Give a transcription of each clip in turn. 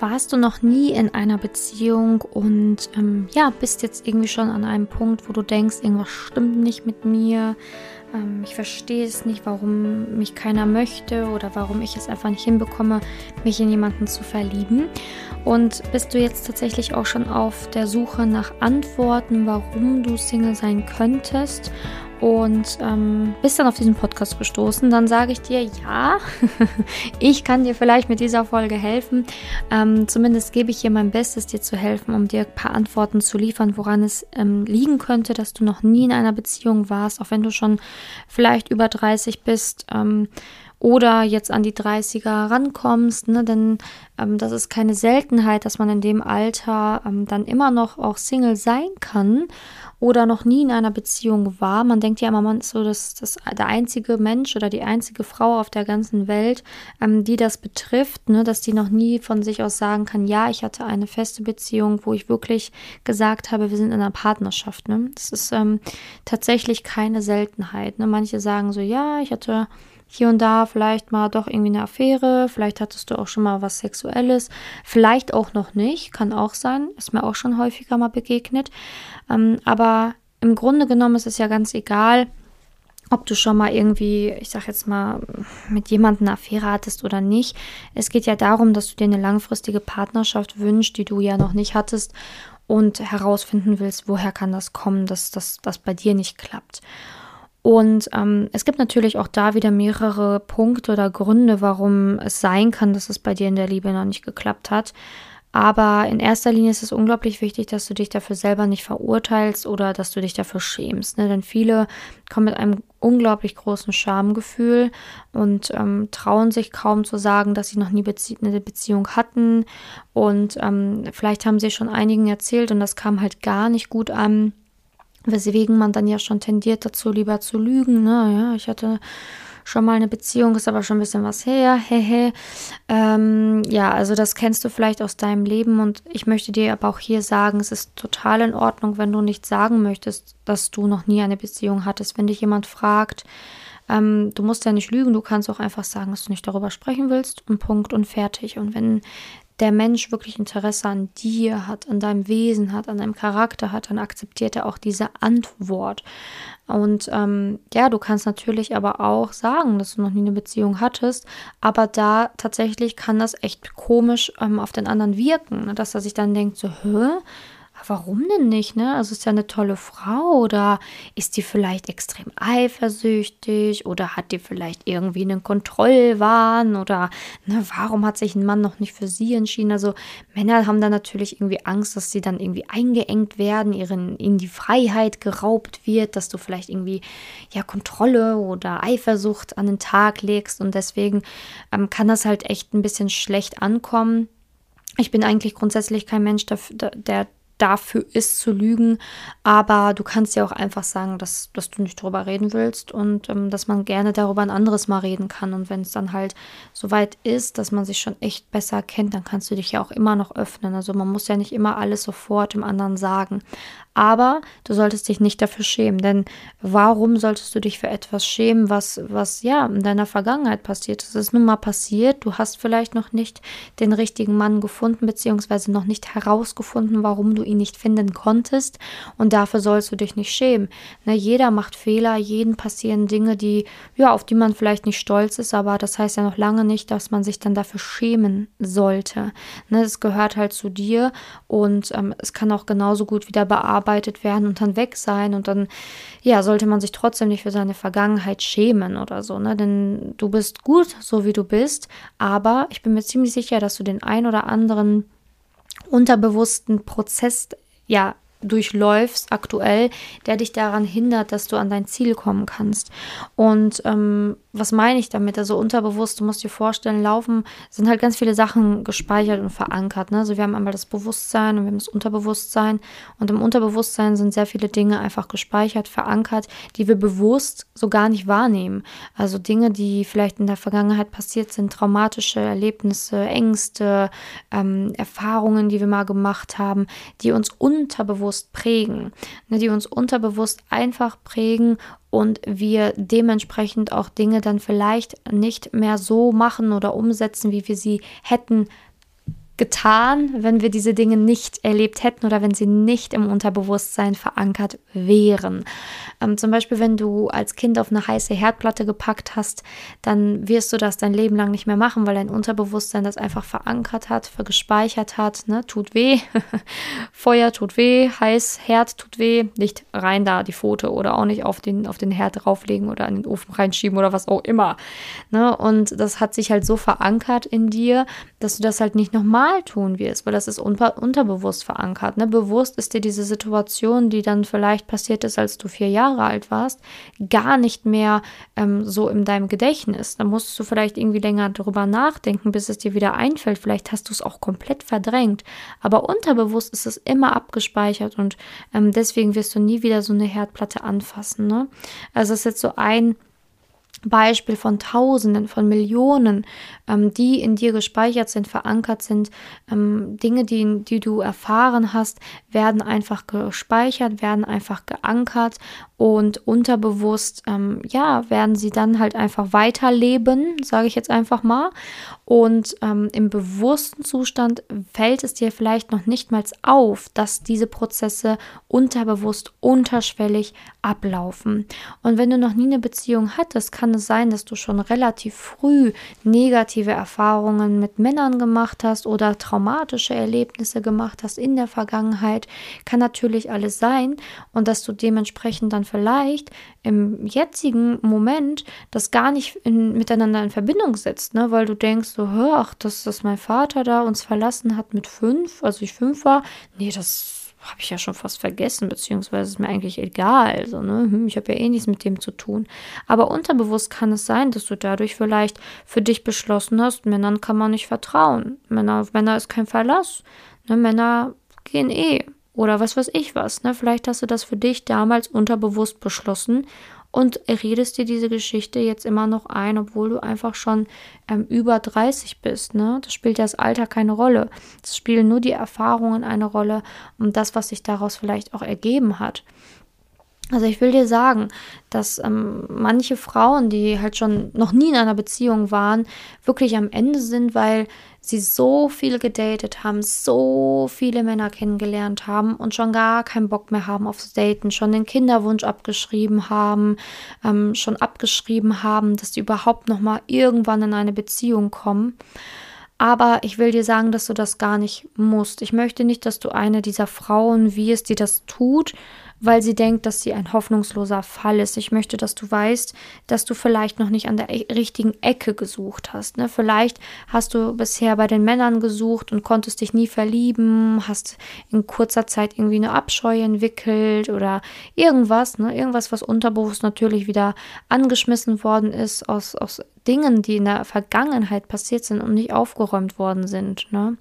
warst du noch nie in einer Beziehung und ähm, ja, bist jetzt irgendwie schon an einem Punkt, wo du denkst, irgendwas stimmt nicht mit mir, ähm, ich verstehe es nicht, warum mich keiner möchte oder warum ich es einfach nicht hinbekomme, mich in jemanden zu verlieben. Und bist du jetzt tatsächlich auch schon auf der Suche nach Antworten, warum du Single sein könntest und ähm, bist dann auf diesen Podcast gestoßen, dann sage ich dir, ja, ich kann dir vielleicht mit dieser Folge helfen. Ähm, zumindest gebe ich hier mein Bestes, dir zu helfen, um dir ein paar Antworten zu liefern, woran es ähm, liegen könnte, dass du noch nie in einer Beziehung warst, auch wenn du schon vielleicht über 30 bist. Ähm, oder jetzt an die 30er rankommst, ne? denn ähm, das ist keine Seltenheit, dass man in dem Alter ähm, dann immer noch auch Single sein kann oder noch nie in einer Beziehung war. Man denkt ja immer, man ist so das, das, der einzige Mensch oder die einzige Frau auf der ganzen Welt, ähm, die das betrifft, ne? dass die noch nie von sich aus sagen kann, ja, ich hatte eine feste Beziehung, wo ich wirklich gesagt habe, wir sind in einer Partnerschaft. Ne? Das ist ähm, tatsächlich keine Seltenheit. Ne? Manche sagen so, ja, ich hatte hier und da vielleicht mal doch irgendwie eine Affäre, vielleicht hattest du auch schon mal was Sexuelles, vielleicht auch noch nicht, kann auch sein, ist mir auch schon häufiger mal begegnet. Ähm, aber im Grunde genommen ist es ja ganz egal, ob du schon mal irgendwie, ich sag jetzt mal, mit jemandem eine Affäre hattest oder nicht. Es geht ja darum, dass du dir eine langfristige Partnerschaft wünschst, die du ja noch nicht hattest und herausfinden willst, woher kann das kommen, dass das bei dir nicht klappt. Und ähm, es gibt natürlich auch da wieder mehrere Punkte oder Gründe, warum es sein kann, dass es bei dir in der Liebe noch nicht geklappt hat. Aber in erster Linie ist es unglaublich wichtig, dass du dich dafür selber nicht verurteilst oder dass du dich dafür schämst. Ne? Denn viele kommen mit einem unglaublich großen Schamgefühl und ähm, trauen sich kaum zu sagen, dass sie noch nie Bezie eine Beziehung hatten. Und ähm, vielleicht haben sie schon einigen erzählt und das kam halt gar nicht gut an weswegen man dann ja schon tendiert dazu, lieber zu lügen. Ne? Ja, ich hatte schon mal eine Beziehung, ist aber schon ein bisschen was her. Hehe. Ähm, ja, also das kennst du vielleicht aus deinem Leben und ich möchte dir aber auch hier sagen, es ist total in Ordnung, wenn du nicht sagen möchtest, dass du noch nie eine Beziehung hattest. Wenn dich jemand fragt, ähm, du musst ja nicht lügen, du kannst auch einfach sagen, dass du nicht darüber sprechen willst und Punkt und fertig. Und wenn der Mensch wirklich Interesse an dir hat, an deinem Wesen hat, an deinem Charakter hat, dann akzeptiert er auch diese Antwort. Und ähm, ja, du kannst natürlich aber auch sagen, dass du noch nie eine Beziehung hattest, aber da tatsächlich kann das echt komisch ähm, auf den anderen wirken, ne? dass er sich dann denkt, so, hä? Warum denn nicht, ne? Also ist ja eine tolle Frau oder ist die vielleicht extrem eifersüchtig oder hat die vielleicht irgendwie einen Kontrollwahn oder ne, warum hat sich ein Mann noch nicht für sie entschieden? Also Männer haben da natürlich irgendwie Angst, dass sie dann irgendwie eingeengt werden, ihren, ihnen die Freiheit geraubt wird, dass du vielleicht irgendwie ja Kontrolle oder Eifersucht an den Tag legst und deswegen ähm, kann das halt echt ein bisschen schlecht ankommen. Ich bin eigentlich grundsätzlich kein Mensch, der, der dafür ist zu lügen, aber du kannst ja auch einfach sagen, dass, dass du nicht darüber reden willst und ähm, dass man gerne darüber ein anderes Mal reden kann. Und wenn es dann halt so weit ist, dass man sich schon echt besser kennt, dann kannst du dich ja auch immer noch öffnen. Also man muss ja nicht immer alles sofort dem anderen sagen. Aber du solltest dich nicht dafür schämen, denn warum solltest du dich für etwas schämen, was, was ja in deiner Vergangenheit passiert ist? Es ist nun mal passiert, du hast vielleicht noch nicht den richtigen Mann gefunden, beziehungsweise noch nicht herausgefunden, warum du ihn nicht finden konntest und dafür sollst du dich nicht schämen. Ne, jeder macht Fehler, jeden passieren Dinge, die, ja, auf die man vielleicht nicht stolz ist, aber das heißt ja noch lange nicht, dass man sich dann dafür schämen sollte. Ne, es gehört halt zu dir und ähm, es kann auch genauso gut wieder bearbeitet werden und dann weg sein und dann, ja, sollte man sich trotzdem nicht für seine Vergangenheit schämen oder so, ne? Denn du bist gut, so wie du bist, aber ich bin mir ziemlich sicher, dass du den ein oder anderen unterbewussten Prozess ja durchläufst aktuell, der dich daran hindert, dass du an dein Ziel kommen kannst. Und ähm, was meine ich damit? Also unterbewusst, du musst dir vorstellen, laufen sind halt ganz viele Sachen gespeichert und verankert. Ne? Also wir haben einmal das Bewusstsein und wir haben das Unterbewusstsein. Und im Unterbewusstsein sind sehr viele Dinge einfach gespeichert, verankert, die wir bewusst so gar nicht wahrnehmen. Also Dinge, die vielleicht in der Vergangenheit passiert sind, traumatische Erlebnisse, Ängste, ähm, Erfahrungen, die wir mal gemacht haben, die uns unterbewusst prägen, ne? die uns unterbewusst einfach prägen und wir dementsprechend auch Dinge dann vielleicht nicht mehr so machen oder umsetzen, wie wir sie hätten getan, wenn wir diese Dinge nicht erlebt hätten oder wenn sie nicht im Unterbewusstsein verankert wären. Ähm, zum Beispiel, wenn du als Kind auf eine heiße Herdplatte gepackt hast, dann wirst du das dein Leben lang nicht mehr machen, weil dein Unterbewusstsein das einfach verankert hat, gespeichert hat. Ne? Tut weh, Feuer tut weh, heiß, Herd tut weh, nicht rein da die Pfote oder auch nicht auf den, auf den Herd drauflegen oder in den Ofen reinschieben oder was auch immer. Ne? Und das hat sich halt so verankert in dir, dass du das halt nicht nochmal tun wirst, weil das ist unter, unterbewusst verankert. Ne? Bewusst ist dir diese Situation, die dann vielleicht passiert ist, als du vier Jahre alt warst, gar nicht mehr ähm, so in deinem Gedächtnis. Da musst du vielleicht irgendwie länger drüber nachdenken, bis es dir wieder einfällt. Vielleicht hast du es auch komplett verdrängt. Aber unterbewusst ist es immer abgespeichert und ähm, deswegen wirst du nie wieder so eine Herdplatte anfassen. Ne? Also das ist jetzt so ein Beispiel von Tausenden, von Millionen, ähm, die in dir gespeichert sind, verankert sind. Ähm, Dinge, die, die du erfahren hast, werden einfach gespeichert, werden einfach geankert und unterbewusst, ähm, ja, werden sie dann halt einfach weiterleben, sage ich jetzt einfach mal. Und ähm, im bewussten Zustand fällt es dir vielleicht noch nicht mal auf, dass diese Prozesse unterbewusst, unterschwellig ablaufen. Und wenn du noch nie eine Beziehung hattest, es sein, dass du schon relativ früh negative Erfahrungen mit Männern gemacht hast oder traumatische Erlebnisse gemacht hast in der Vergangenheit. Kann natürlich alles sein und dass du dementsprechend dann vielleicht im jetzigen Moment das gar nicht in, miteinander in Verbindung setzt, ne? weil du denkst, so, ach, dass, dass mein Vater da uns verlassen hat mit fünf, als ich fünf war, nee, das habe ich ja schon fast vergessen, beziehungsweise ist mir eigentlich egal. Also, ne? Hm, ich habe ja eh nichts mit dem zu tun. Aber unterbewusst kann es sein, dass du dadurch vielleicht für dich beschlossen hast, Männern kann man nicht vertrauen. Männer, auf Männer ist kein Verlass. Ne? Männer gehen eh. Oder was weiß ich was. Ne? Vielleicht hast du das für dich damals unterbewusst beschlossen und redest dir diese Geschichte jetzt immer noch ein, obwohl du einfach schon ähm, über 30 bist. Ne? Das spielt ja das Alter keine Rolle. Es spielen nur die Erfahrungen eine Rolle und das, was sich daraus vielleicht auch ergeben hat. Also ich will dir sagen, dass ähm, manche Frauen, die halt schon noch nie in einer Beziehung waren, wirklich am Ende sind, weil sie so viel gedatet haben, so viele Männer kennengelernt haben und schon gar keinen Bock mehr haben aufs Daten, schon den Kinderwunsch abgeschrieben haben, ähm, schon abgeschrieben haben, dass sie überhaupt noch mal irgendwann in eine Beziehung kommen. Aber ich will dir sagen, dass du das gar nicht musst. Ich möchte nicht, dass du eine dieser Frauen wirst, die das tut, weil sie denkt, dass sie ein hoffnungsloser Fall ist. Ich möchte, dass du weißt, dass du vielleicht noch nicht an der e-, richtigen Ecke gesucht hast. Ne? Vielleicht hast du bisher bei den Männern gesucht und konntest dich nie verlieben, hast in kurzer Zeit irgendwie eine Abscheu entwickelt oder irgendwas, ne? irgendwas, was unterbewusst natürlich wieder angeschmissen worden ist aus, aus Dingen, die in der Vergangenheit passiert sind und nicht aufgeräumt worden sind. Ne?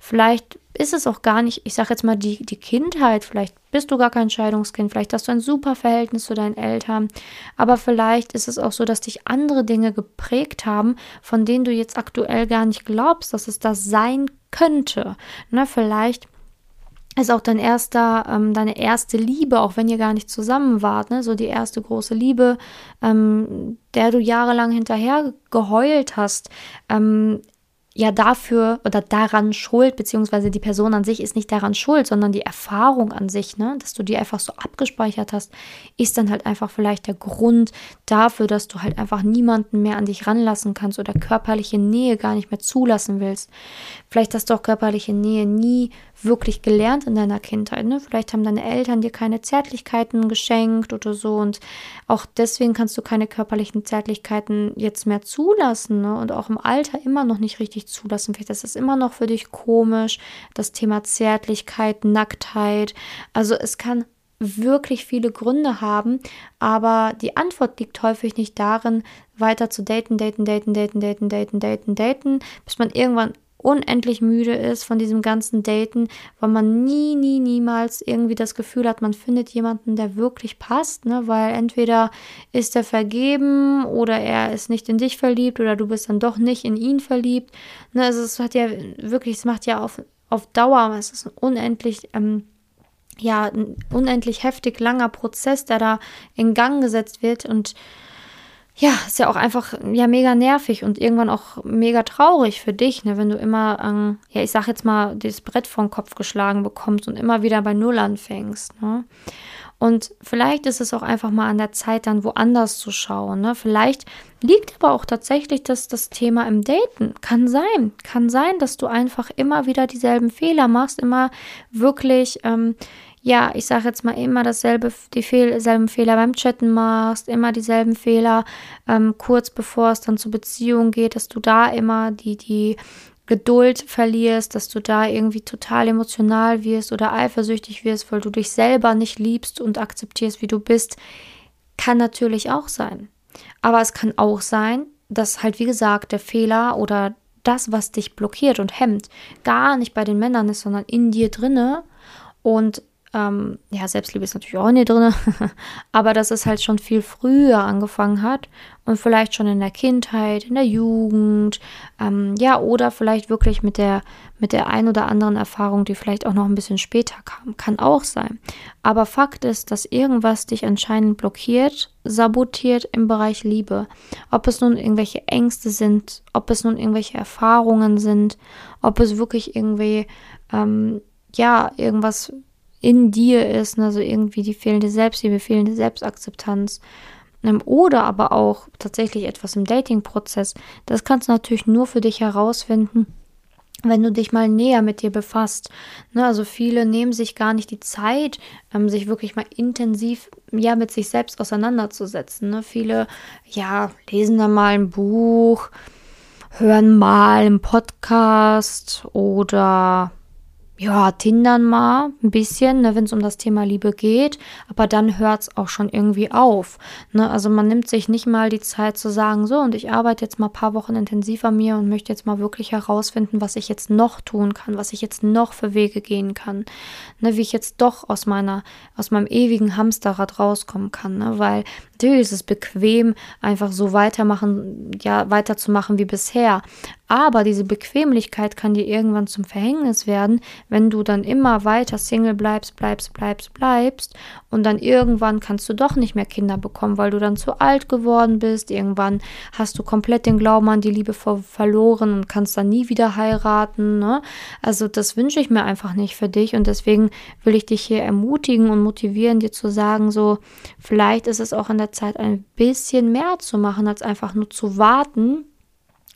Vielleicht ist es auch gar nicht, ich sage jetzt mal, die, die Kindheit, vielleicht bist du gar kein Scheidungskind, vielleicht hast du ein super Verhältnis zu deinen Eltern, aber vielleicht ist es auch so, dass dich andere Dinge geprägt haben, von denen du jetzt aktuell gar nicht glaubst, dass es das sein könnte. Ne, vielleicht ist auch dein erster, ähm, deine erste Liebe, auch wenn ihr gar nicht zusammen wart, ne? so die erste große Liebe, ähm, der du jahrelang hinterher geheult hast, ähm, ja dafür oder daran schuld, beziehungsweise die Person an sich ist nicht daran schuld, sondern die Erfahrung an sich, ne, dass du die einfach so abgespeichert hast, ist dann halt einfach vielleicht der Grund dafür, dass du halt einfach niemanden mehr an dich ranlassen kannst oder körperliche Nähe gar nicht mehr zulassen willst. Vielleicht hast du auch körperliche Nähe nie wirklich gelernt in deiner Kindheit. Ne? Vielleicht haben deine Eltern dir keine Zärtlichkeiten geschenkt oder so und auch deswegen kannst du keine körperlichen Zärtlichkeiten jetzt mehr zulassen ne? und auch im Alter immer noch nicht richtig zulassen. Vielleicht ist das immer noch für dich komisch, das Thema Zärtlichkeit, Nacktheit. Also es kann wirklich viele Gründe haben, aber die Antwort liegt häufig nicht darin, weiter zu daten, daten, daten, daten, daten, daten, daten, daten, bis man irgendwann unendlich müde ist von diesem ganzen Daten, weil man nie, nie, niemals irgendwie das Gefühl hat, man findet jemanden, der wirklich passt, ne? Weil entweder ist er vergeben oder er ist nicht in dich verliebt oder du bist dann doch nicht in ihn verliebt. Ne? Also es hat ja wirklich, es macht ja auf, auf Dauer, es ist unendlich, ähm, ja, ein unendlich heftig langer Prozess, der da in Gang gesetzt wird und ja, ist ja auch einfach ja mega nervig und irgendwann auch mega traurig für dich, ne, wenn du immer, ähm, ja, ich sag jetzt mal, das Brett den Kopf geschlagen bekommst und immer wieder bei Null anfängst. Ne? Und vielleicht ist es auch einfach mal an der Zeit, dann woanders zu schauen. Ne? Vielleicht liegt aber auch tatsächlich das, das Thema im Daten. Kann sein. Kann sein, dass du einfach immer wieder dieselben Fehler machst, immer wirklich, ähm, ja, ich sage jetzt mal immer dasselbe, die selben Fehler beim Chatten machst, immer dieselben Fehler, ähm, kurz bevor es dann zur Beziehung geht, dass du da immer die, die Geduld verlierst, dass du da irgendwie total emotional wirst oder eifersüchtig wirst, weil du dich selber nicht liebst und akzeptierst, wie du bist, kann natürlich auch sein. Aber es kann auch sein, dass halt, wie gesagt, der Fehler oder das, was dich blockiert und hemmt, gar nicht bei den Männern ist, sondern in dir drinne und ähm, ja, Selbstliebe ist natürlich auch dir drin, aber dass es halt schon viel früher angefangen hat und vielleicht schon in der Kindheit, in der Jugend, ähm, ja, oder vielleicht wirklich mit der, mit der ein oder anderen Erfahrung, die vielleicht auch noch ein bisschen später kam. Kann auch sein. Aber Fakt ist, dass irgendwas dich anscheinend blockiert, sabotiert im Bereich Liebe. Ob es nun irgendwelche Ängste sind, ob es nun irgendwelche Erfahrungen sind, ob es wirklich irgendwie, ähm, ja, irgendwas in dir ist, also irgendwie die fehlende Selbstliebe, fehlende Selbstakzeptanz ähm, oder aber auch tatsächlich etwas im Dating-Prozess, das kannst du natürlich nur für dich herausfinden, wenn du dich mal näher mit dir befasst. Ne, also viele nehmen sich gar nicht die Zeit, ähm, sich wirklich mal intensiv ja mit sich selbst auseinanderzusetzen. Ne? Viele ja lesen dann mal ein Buch, hören mal einen Podcast oder ja, tindern mal ein bisschen, ne, wenn es um das Thema Liebe geht, aber dann hört es auch schon irgendwie auf. Ne? Also man nimmt sich nicht mal die Zeit zu sagen, so, und ich arbeite jetzt mal ein paar Wochen intensiv an mir und möchte jetzt mal wirklich herausfinden, was ich jetzt noch tun kann, was ich jetzt noch für Wege gehen kann, ne? wie ich jetzt doch aus meiner, aus meinem ewigen Hamsterrad rauskommen kann, ne? weil ist es bequem, einfach so weitermachen, ja, weiterzumachen wie bisher. Aber diese Bequemlichkeit kann dir irgendwann zum Verhängnis werden, wenn du dann immer weiter Single bleibst, bleibst, bleibst, bleibst und dann irgendwann kannst du doch nicht mehr Kinder bekommen, weil du dann zu alt geworden bist. Irgendwann hast du komplett den Glauben an die Liebe verloren und kannst dann nie wieder heiraten. Ne? Also das wünsche ich mir einfach nicht für dich und deswegen will ich dich hier ermutigen und motivieren, dir zu sagen, so vielleicht ist es auch an Zeit ein bisschen mehr zu machen, als einfach nur zu warten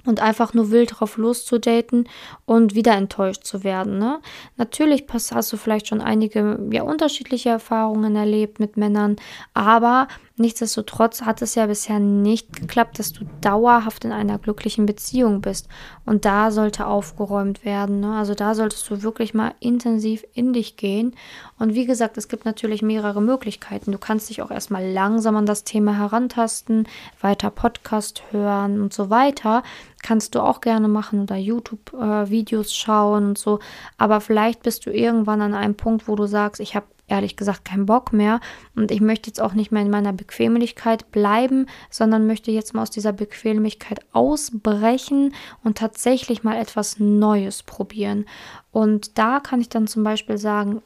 und einfach nur wild drauf loszudaten und wieder enttäuscht zu werden. Ne? Natürlich hast du vielleicht schon einige ja, unterschiedliche Erfahrungen erlebt mit Männern, aber Nichtsdestotrotz hat es ja bisher nicht geklappt, dass du dauerhaft in einer glücklichen Beziehung bist. Und da sollte aufgeräumt werden. Ne? Also da solltest du wirklich mal intensiv in dich gehen. Und wie gesagt, es gibt natürlich mehrere Möglichkeiten. Du kannst dich auch erstmal langsam an das Thema herantasten, weiter Podcast hören und so weiter. Kannst du auch gerne machen oder YouTube-Videos äh, schauen und so. Aber vielleicht bist du irgendwann an einem Punkt, wo du sagst, ich habe ehrlich gesagt keinen Bock mehr und ich möchte jetzt auch nicht mehr in meiner Bequemlichkeit bleiben, sondern möchte jetzt mal aus dieser Bequemlichkeit ausbrechen und tatsächlich mal etwas Neues probieren. Und da kann ich dann zum Beispiel sagen,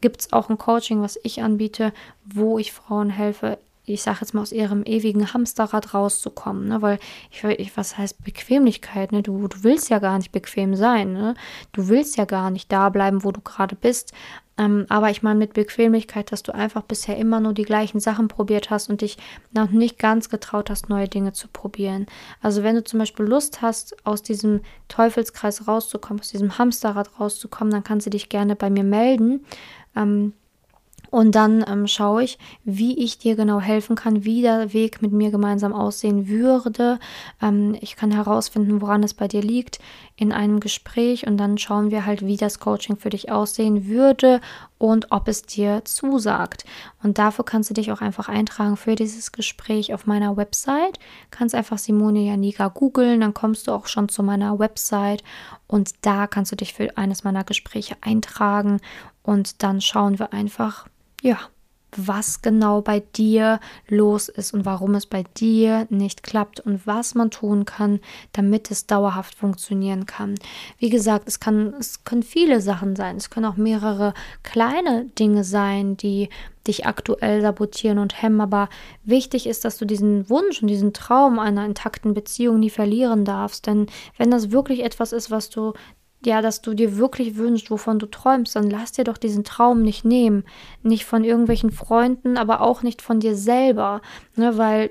gibt es auch ein Coaching, was ich anbiete, wo ich Frauen helfe, ich sage jetzt mal, aus ihrem ewigen Hamsterrad rauszukommen, ne? Weil ich, ich was heißt Bequemlichkeit, ne? Du, du willst ja gar nicht bequem sein, ne? Du willst ja gar nicht da bleiben, wo du gerade bist. Ähm, aber ich meine mit Bequemlichkeit, dass du einfach bisher immer nur die gleichen Sachen probiert hast und dich noch nicht ganz getraut hast, neue Dinge zu probieren. Also wenn du zum Beispiel Lust hast, aus diesem Teufelskreis rauszukommen, aus diesem Hamsterrad rauszukommen, dann kannst du dich gerne bei mir melden. Ähm, und dann ähm, schaue ich, wie ich dir genau helfen kann, wie der Weg mit mir gemeinsam aussehen würde. Ähm, ich kann herausfinden, woran es bei dir liegt in einem Gespräch und dann schauen wir halt, wie das Coaching für dich aussehen würde und ob es dir zusagt. Und dafür kannst du dich auch einfach eintragen für dieses Gespräch auf meiner Website. Kannst einfach Simone Janiga googeln, dann kommst du auch schon zu meiner Website und da kannst du dich für eines meiner Gespräche eintragen und dann schauen wir einfach, ja, was genau bei dir los ist und warum es bei dir nicht klappt und was man tun kann, damit es dauerhaft funktionieren kann. Wie gesagt, es kann es können viele Sachen sein. Es können auch mehrere kleine Dinge sein, die dich aktuell sabotieren und hemmen, aber wichtig ist, dass du diesen Wunsch und diesen Traum einer intakten Beziehung nie verlieren darfst, denn wenn das wirklich etwas ist, was du ja, dass du dir wirklich wünschst, wovon du träumst, dann lass dir doch diesen Traum nicht nehmen. Nicht von irgendwelchen Freunden, aber auch nicht von dir selber. Ne, weil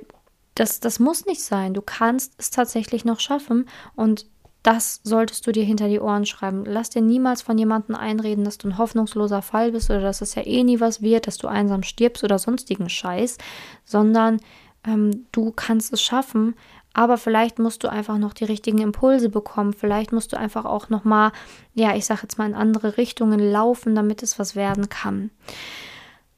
das, das muss nicht sein. Du kannst es tatsächlich noch schaffen und das solltest du dir hinter die Ohren schreiben. Lass dir niemals von jemandem einreden, dass du ein hoffnungsloser Fall bist oder dass es ja eh nie was wird, dass du einsam stirbst oder sonstigen Scheiß, sondern ähm, du kannst es schaffen aber vielleicht musst du einfach noch die richtigen Impulse bekommen. Vielleicht musst du einfach auch noch mal, ja, ich sage jetzt mal in andere Richtungen laufen, damit es was werden kann.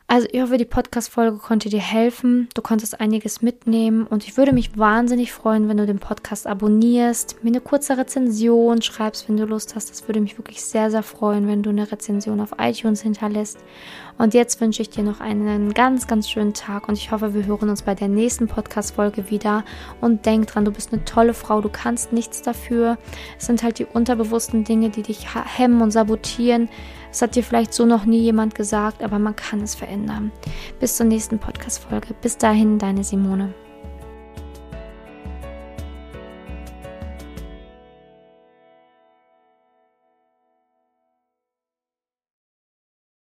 Also ich hoffe, die Podcast-Folge konnte dir helfen. Du konntest einiges mitnehmen und ich würde mich wahnsinnig freuen, wenn du den Podcast abonnierst, mir eine kurze Rezension schreibst, wenn du Lust hast. Das würde mich wirklich sehr, sehr freuen, wenn du eine Rezension auf iTunes hinterlässt. Und jetzt wünsche ich dir noch einen ganz, ganz schönen Tag und ich hoffe, wir hören uns bei der nächsten Podcast-Folge wieder. Und denk dran, du bist eine tolle Frau, du kannst nichts dafür. Es sind halt die unterbewussten Dinge, die dich hemmen und sabotieren. Das hat dir vielleicht so noch nie jemand gesagt, aber man kann es verändern. Bis zur nächsten Podcast-Folge. Bis dahin, deine Simone.